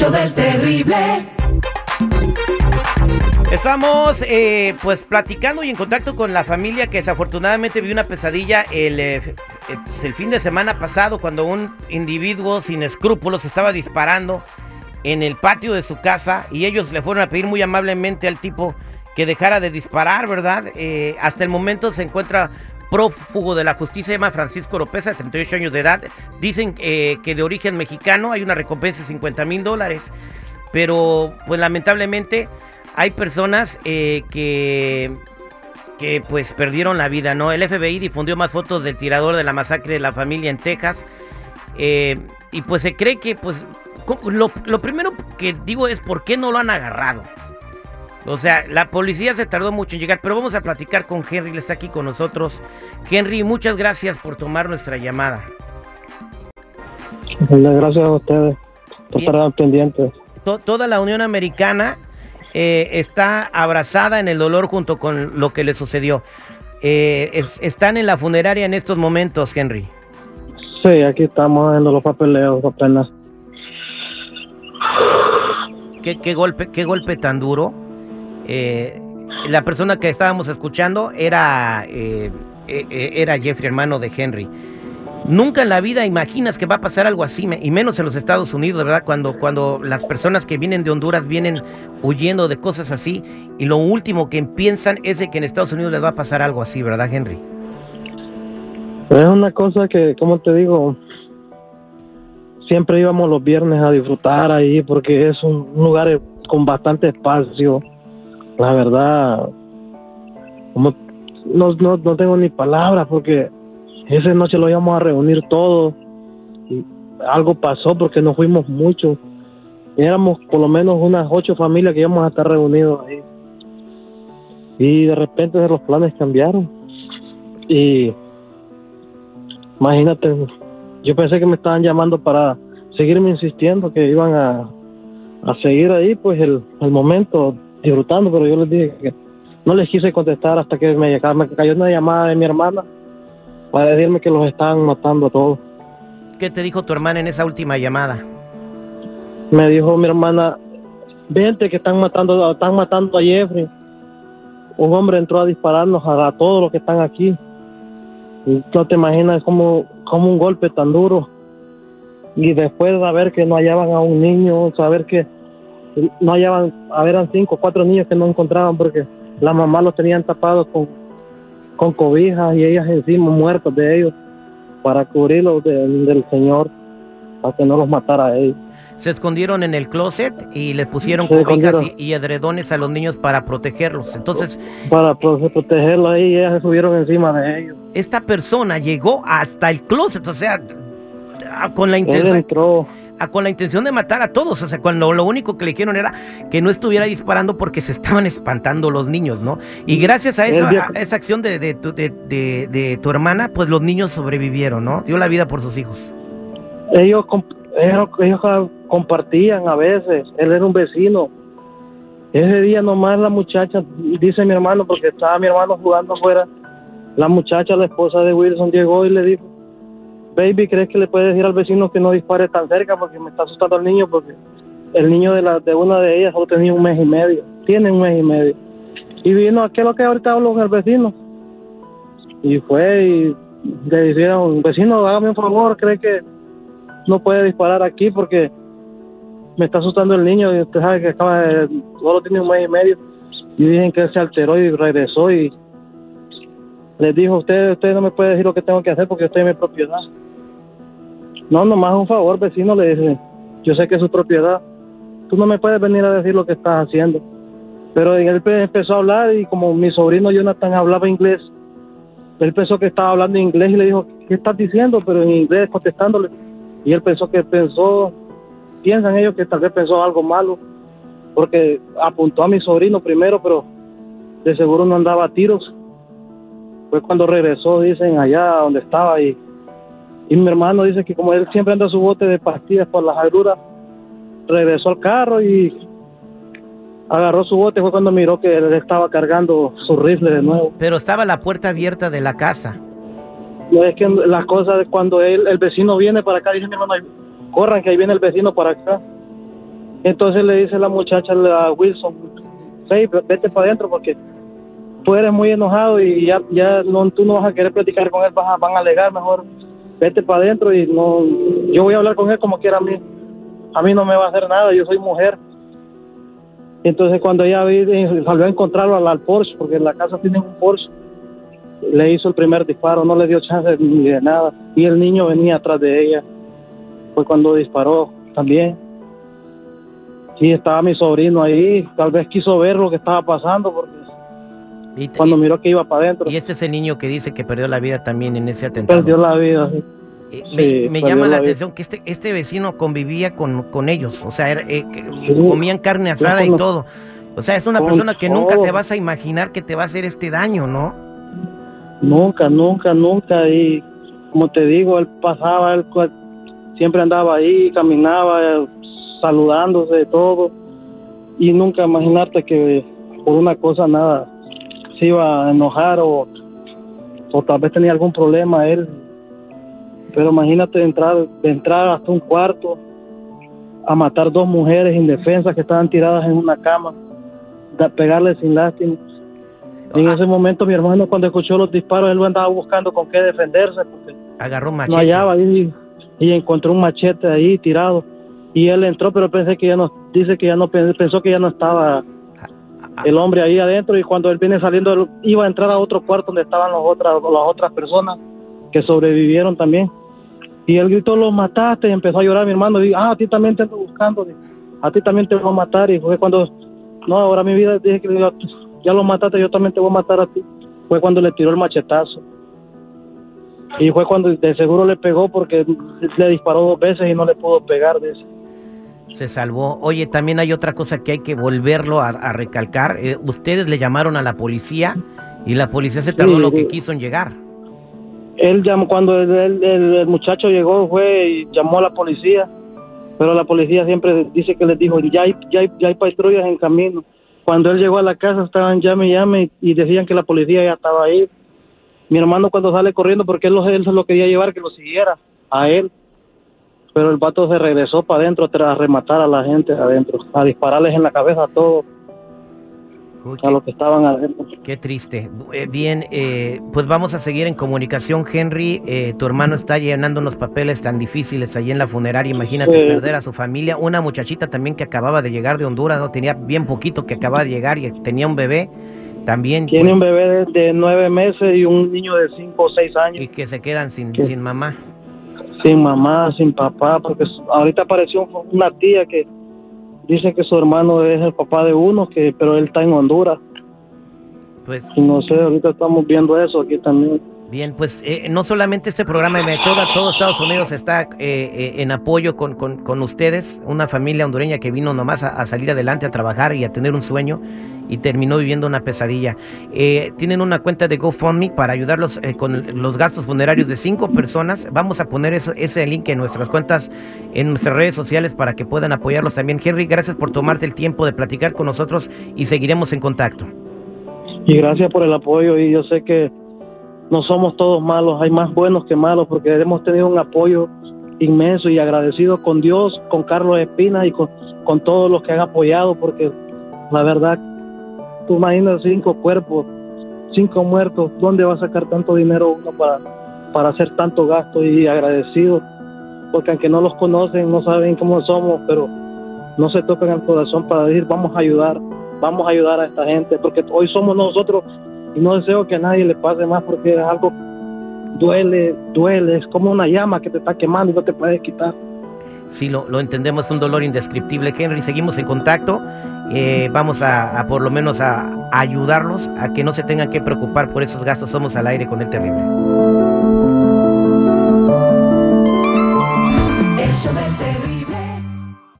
del terrible. Estamos eh, pues platicando y en contacto con la familia que desafortunadamente vio una pesadilla el, eh, eh, pues, el fin de semana pasado cuando un individuo sin escrúpulos estaba disparando en el patio de su casa y ellos le fueron a pedir muy amablemente al tipo que dejara de disparar, ¿verdad? Hasta el momento se encuentra prófugo de la justicia, se Francisco López, de 38 años de edad. Dicen eh, que de origen mexicano hay una recompensa de 50 mil dólares, pero pues lamentablemente hay personas eh, que que pues perdieron la vida, ¿no? El FBI difundió más fotos del tirador de la masacre de la familia en Texas eh, y pues se cree que pues lo, lo primero que digo es por qué no lo han agarrado. O sea, la policía se tardó mucho en llegar, pero vamos a platicar con Henry, él está aquí con nosotros. Henry, muchas gracias por tomar nuestra llamada. Gracias a ustedes por Bien. estar pendientes. To- toda la Unión Americana eh, está abrazada en el dolor junto con lo que le sucedió. Eh, es- están en la funeraria en estos momentos, Henry. Sí, aquí estamos haciendo los papeleos apenas. qué, qué golpe, qué golpe tan duro. Eh, la persona que estábamos escuchando era, eh, eh, eh, era Jeffrey, hermano de Henry. Nunca en la vida imaginas que va a pasar algo así, y menos en los Estados Unidos, ¿verdad? Cuando, cuando las personas que vienen de Honduras vienen huyendo de cosas así, y lo último que piensan es de que en Estados Unidos les va a pasar algo así, ¿verdad, Henry? Es una cosa que, como te digo, siempre íbamos los viernes a disfrutar ahí porque es un lugar con bastante espacio. La verdad, como no, no, no tengo ni palabras porque esa noche lo íbamos a reunir todos y algo pasó porque nos fuimos muchos. Éramos por lo menos unas ocho familias que íbamos a estar reunidos ahí. Y de repente los planes cambiaron. Y Imagínate, yo pensé que me estaban llamando para seguirme insistiendo que iban a, a seguir ahí, pues el, el momento disfrutando, pero yo les dije que no les quise contestar hasta que me, me cayó una llamada de mi hermana para decirme que los estaban matando a todos. ¿Qué te dijo tu hermana en esa última llamada? Me dijo mi hermana, vente que están matando, están matando a Jeffrey. Un hombre entró a dispararnos a, a todos los que están aquí. Y no te imaginas como, como un golpe tan duro. Y después saber que no hallaban a un niño, saber que no hallaban, eran cinco o cuatro niños que no encontraban porque la mamá los tenían tapados con, con cobijas y ellas encima muertas de ellos para cubrirlos de- del Señor, para que no los matara a ellos. Se escondieron en el closet y le pusieron Se cobijas y, y edredones a los niños para protegerlos. Entonces, para pro- protegerlo ahí ellas se subieron encima de ellos. esta persona llegó hasta el closet, o sea, a- con la Él intención, entró, a- con la intención de matar a todos, o sea, cuando lo único que le dijeron era que no estuviera disparando porque se estaban espantando los niños, ¿no? Y gracias a, esa, vio- a esa acción de, de tu, de- tu hermana, pues los niños sobrevivieron, ¿no? Dio la vida por sus hijos. ellos, ellos, ellos compartían a veces, él era un vecino. Ese día nomás la muchacha, dice mi hermano, porque estaba mi hermano jugando afuera, la muchacha, la esposa de Wilson, llegó y le dijo, baby, ¿crees que le puedes decir al vecino que no dispare tan cerca porque me está asustando al niño? Porque el niño de, la, de una de ellas solo tenía un mes y medio, tiene un mes y medio. Y vino, ¿qué es lo que ahorita hablo con el vecino? Y fue y le dijeron, vecino, hágame un favor, ¿cree que no puede disparar aquí porque me está asustando el niño y usted sabe que acaba de, solo tiene un mes y medio y dicen que se alteró y regresó y les dijo usted usted no me puede decir lo que tengo que hacer porque estoy en mi propiedad no nomás un favor vecino le dice yo sé que es su propiedad tú no me puedes venir a decir lo que estás haciendo pero él pe- empezó a hablar y como mi sobrino Jonathan hablaba inglés él pensó que estaba hablando inglés y le dijo ¿qué estás diciendo? pero en inglés contestándole y él pensó que pensó, piensan ellos que tal vez pensó algo malo, porque apuntó a mi sobrino primero, pero de seguro no andaba a tiros. Fue cuando regresó, dicen, allá donde estaba, y, y mi hermano dice que como él siempre anda su bote de pastillas por las agruras, regresó al carro y agarró su bote, fue cuando miró que él estaba cargando su rifle de nuevo. Pero estaba la puerta abierta de la casa. No es que las cosas de cuando él, el vecino viene para acá, dice mi hermano, corran que ahí viene el vecino para acá. Entonces le dice la muchacha a Wilson, hey, vete para adentro porque tú eres muy enojado y ya, ya no, tú no vas a querer platicar con él, vas a, van a alegar, mejor vete para adentro y no, yo voy a hablar con él como quiera a mí. A mí no me va a hacer nada, yo soy mujer. Entonces cuando ella salió a encontrarlo al, Porsche, porque en la casa tienen un Porsche, le hizo el primer disparo, no le dio chance ni de nada. Y el niño venía atrás de ella. Fue cuando disparó también. Sí, estaba mi sobrino ahí, tal vez quiso ver lo que estaba pasando porque cuando miró que iba para adentro. Y este es el niño que dice que perdió la vida también en ese atentado. Perdió la vida, sí. Eh, me, llama la, atención que este este vecino convivía con, con ellos, o sea, eh, comían carne asada y todo. O sea, es una persona que nunca te vas a imaginar que te va a hacer este daño, ¿no? Nunca, nunca, nunca. Y como te digo, él pasaba, él siempre andaba ahí, caminaba, saludándose, todo. Y nunca imaginarte que por una cosa nada se iba a enojar o, o tal vez tenía algún problema él. Pero imagínate entrar, de entrar hasta un cuarto a matar dos mujeres indefensas que estaban tiradas en una cama, de pegarle sin lástima en ese momento mi hermano cuando escuchó los disparos, él andaba buscando con qué defenderse porque agarró un machete. No hallaba y, encontró un machete ahí tirado y él entró, pero pensé que ya no dice que ya no pensó que ya no estaba el hombre ahí adentro y cuando él viene saliendo iba a entrar a otro cuarto donde estaban las otras las otras personas que sobrevivieron también. Y él gritó, "Lo mataste." Y empezó a llorar mi hermano y "Ah, a ti también te ando buscando." A ti también te voy a matar y fue cuando no, ahora mi vida dije que ya lo mataste, yo también te voy a matar a ti. Fue cuando le tiró el machetazo. Y fue cuando de seguro le pegó porque le disparó dos veces y no le pudo pegar de ese. Se salvó. Oye, también hay otra cosa que hay que volverlo a, recalcar. Eh, ustedes le llamaron a la policía y la policía se tardó lo que quiso en llegar. Él llamó, cuando el, muchacho llegó, fue y llamó a la policía, pero la policía siempre dice que les dijo, ya hay, ya hay, ya hay patrullas en camino. Cuando él llegó a la casa estaban llame y llame y decían que la policía ya estaba ahí. Mi hermano cuando sale corriendo porque él, él se lo quería llevar que lo siguiera a él. Pero el vato se regresó para adentro a rematar a la gente adentro, a dispararles en la cabeza a todos a los que estaban adentro. Qué triste. Eh, bien, eh, pues vamos a seguir en comunicación, Henry. Eh, tu hermano está llenando unos papeles tan difíciles allí en la funeraria. Imagínate perder a su familia. Una muchachita también que acababa de llegar de Honduras, no tenía bien poquito que acababa de llegar y tenía un bebé. También. Tiene pues un bebé de, nueve meses y un niño de cinco o seis años. Y que se quedan sin, sin mamá. Sin mamá, sin papá, porque ahorita apareció una tía que dice que su hermano es el papá de uno, que pero él está en Honduras. Pues no sé, ahorita estamos viendo eso aquí también. Bien, pues eh, no solamente este programa de Metoda, todo Estados Unidos está eh, eh, en apoyo con, con, ustedes, una familia hondureña que vino nomás a, salir adelante, a trabajar y a tener un sueño y terminó viviendo una pesadilla. tienen una cuenta de GoFundMe para ayudarlos con los gastos funerarios de cinco personas. Vamos a poner eso, ese link en nuestras cuentas, en nuestras redes sociales para que puedan apoyarlos también. Henry, gracias por tomarte el tiempo de platicar con nosotros y seguiremos en contacto. Y gracias por el apoyo y yo sé que no somos todos malos, hay más buenos que malos porque hemos tenido un apoyo inmenso y agradecido con Dios, con Carlos Espina y con, todos los que han apoyado porque la verdad, tú imaginas cinco cuerpos, cinco muertos, ¿dónde va a sacar tanto dinero uno para, para hacer tanto gasto y agradecido? Porque aunque no los conocen, no saben cómo somos, pero no se tocan el corazón para decir vamos a ayudar vamos a ayudar a esta gente, porque hoy somos nosotros y no deseo que a nadie le pase más porque es algo duele, duele, es como una llama que te está quemando y no te puedes quitar. Sí, lo, lo entendemos, es un dolor indescriptible. Henry, seguimos en contacto. Eh, vamos a, por lo menos a, a ayudarlos a que no se tengan que preocupar por esos gastos. Somos al aire con el terrible.